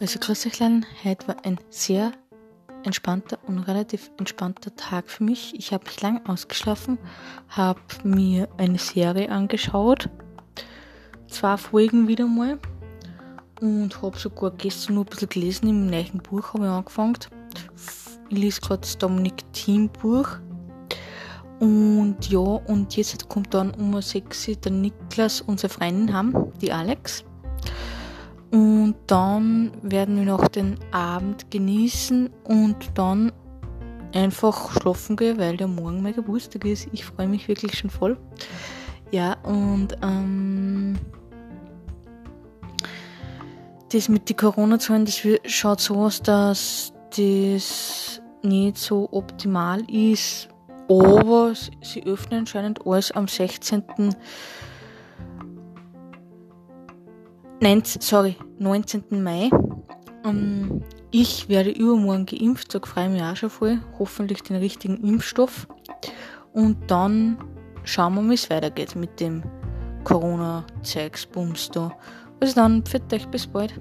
Also grüß euch Leute, heute war ein sehr entspannter und relativ entspannter Tag für mich. Ich habe mich lang ausgeschlafen, habe mir eine Serie angeschaut, zwei Folgen wieder mal und habe sogar gestern nur ein bisschen gelesen. Im neuen Buch habe ich angefangen. Ich lese gerade das Dominik Team Buch. Und ja, und jetzt kommt dann um 6 Uhr der Niklas, unsere Freundin, haben, die Alex. Und dann werden wir noch den Abend genießen und dann einfach schlafen gehen, weil der morgen mein Geburtstag ist. Ich freue mich wirklich schon voll. Ja, und ähm, das mit den Corona-Zahlen, das schaut so aus, dass das nicht so optimal ist, aber sie öffnen anscheinend alles am 16. 19, sorry, 19. Mai. Ähm, ich werde übermorgen geimpft, sag frei mir auch schon voll. Hoffentlich den richtigen Impfstoff. Und dann schauen wir, wie es weitergeht mit dem Corona-Zeugsbums da. Also dann, pfiat euch, bis bald.